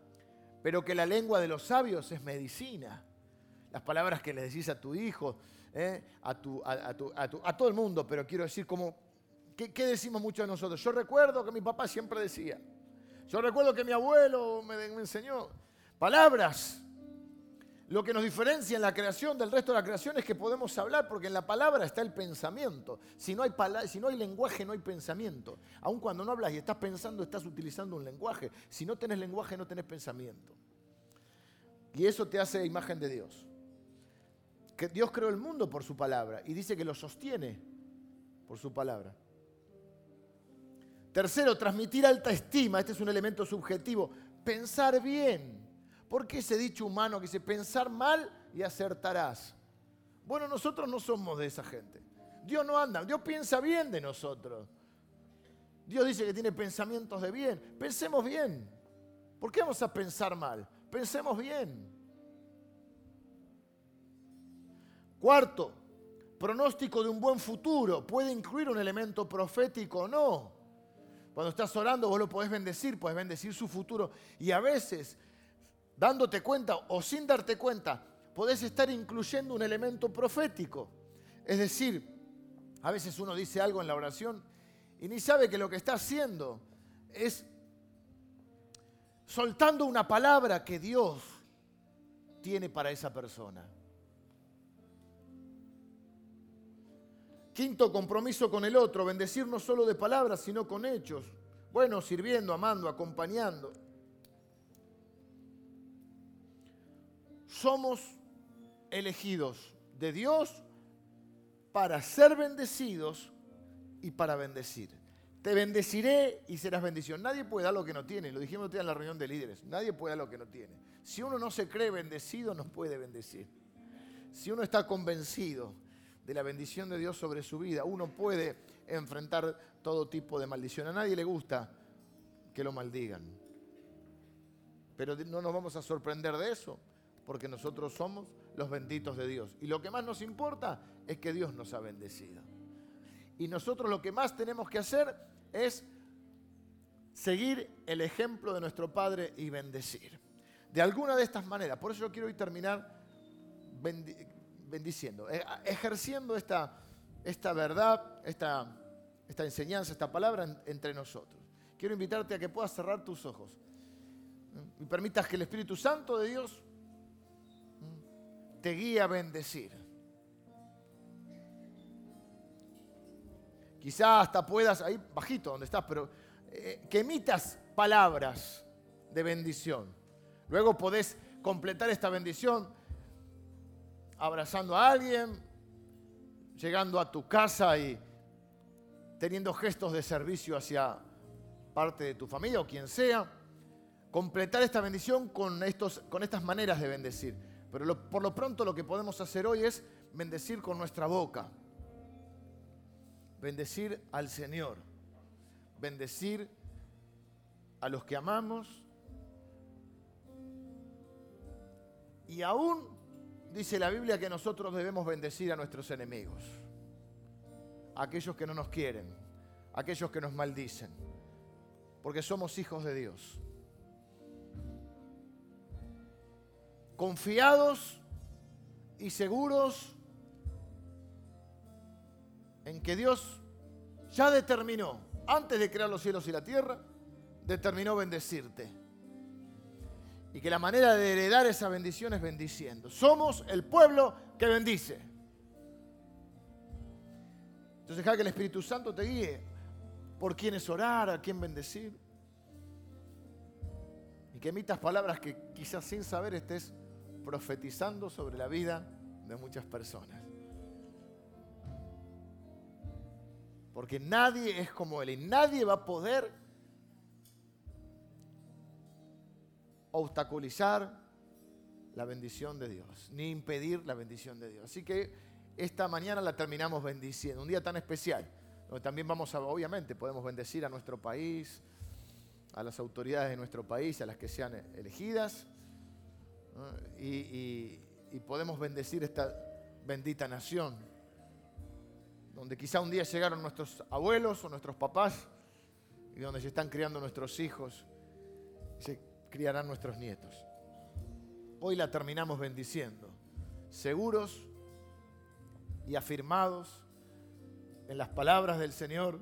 Pero que la lengua de los sabios es medicina. Las palabras que le decís a tu hijo, eh, a, tu, a, todo el mundo, pero quiero decir, como, ¿qué, ¿qué decimos muchos de nosotros? Yo recuerdo que mi papá siempre decía, yo recuerdo que mi abuelo me, enseñó palabras. Lo que nos diferencia en la creación del resto de la creación es que podemos hablar porque en la palabra está el pensamiento. Si no hay, si no hay lenguaje, no hay pensamiento. Aun cuando no hablas y estás pensando, estás utilizando un lenguaje. Si no tenés lenguaje, no tenés pensamiento. Y eso te hace imagen de Dios. Que Dios creó el mundo por su palabra y dice que lo sostiene por su palabra. Tercero, transmitir alta estima. Este es un elemento subjetivo. Pensar bien. ¿Por qué ese dicho humano que dice pensar mal y acertarás? Bueno, nosotros no somos de esa gente. Dios no anda, Dios piensa bien de nosotros. Dios dice que tiene pensamientos de bien. Pensemos bien. ¿Por qué vamos a pensar mal? Pensemos bien. Cuarto, pronóstico de un buen futuro. ¿Puede incluir un elemento profético o no? Cuando estás orando, vos lo podés bendecir, podés bendecir su futuro. Y a veces, dándote cuenta o sin darte cuenta, podés estar incluyendo un elemento profético. Es decir, a veces uno dice algo en la oración y ni sabe que lo que está haciendo es soltando una palabra que Dios tiene para esa persona. Quinto, compromiso con el otro, bendecir no solo de palabras, sino con hechos. Bueno, sirviendo, amando, acompañando. Somos elegidos de Dios para ser bendecidos y para bendecir. Te bendeciré y serás bendición. Nadie puede dar lo que no tiene. Lo dijimos en la reunión de líderes. Nadie puede dar lo que no tiene. Si uno no se cree bendecido, no puede bendecir. Si uno está convencido de la bendición de Dios sobre su vida. Uno puede enfrentar todo tipo de maldición. A nadie le gusta que lo maldigan. Pero no nos vamos a sorprender de eso, porque nosotros somos los benditos de Dios. Y lo que más nos importa es que Dios nos ha bendecido. Y nosotros lo que más tenemos que hacer es seguir el ejemplo de nuestro Padre y bendecir. De alguna de estas maneras. Por eso yo quiero hoy terminar bendiciendo, eh, ejerciendo esta, esta verdad, esta, esta enseñanza, esta palabra entre nosotros. Quiero invitarte a que puedas cerrar tus ojos y permitas que el Espíritu Santo de Dios te guíe a bendecir. Quizá hasta puedas, ahí bajito donde estás, pero eh, que emitas palabras de bendición. Luego podés completar esta bendición abrazando a alguien, llegando a tu casa y teniendo gestos de servicio hacia parte de tu familia o quien sea. Completar esta bendición con, estos, con estas maneras de bendecir. Pero por lo pronto lo que podemos hacer hoy es bendecir con nuestra boca. Bendecir al Señor. Bendecir a los que amamos. Y aún dice la Biblia que nosotros debemos bendecir a nuestros enemigos, a aquellos que no nos quieren, a aquellos que nos maldicen, porque somos hijos de Dios. Confiados y seguros en que Dios ya determinó, antes de crear los cielos y la tierra, determinó bendecirte. Y que la manera de heredar esa bendición es bendiciendo. Somos el pueblo que bendice. Entonces deja que el Espíritu Santo te guíe por quién es orar, a quién bendecir. Y que emitas palabras que quizás sin saber estés profetizando sobre la vida de muchas personas. Porque nadie es como Él y nadie va a poder obstaculizar la bendición de Dios, ni impedir la bendición de Dios. Así que esta mañana la terminamos bendiciendo, un día tan especial, donde también vamos a, obviamente, podemos bendecir a nuestro país, a las autoridades de nuestro país, a las que sean elegidas, y, podemos bendecir esta bendita nación donde quizá un día llegaron nuestros abuelos o nuestros papás y donde se están criando nuestros hijos, se criarán nuestros nietos. Hoy la terminamos bendiciendo, seguros y afirmados en las palabras del Señor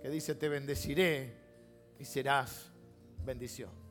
que dice, te bendeciré y serás bendición.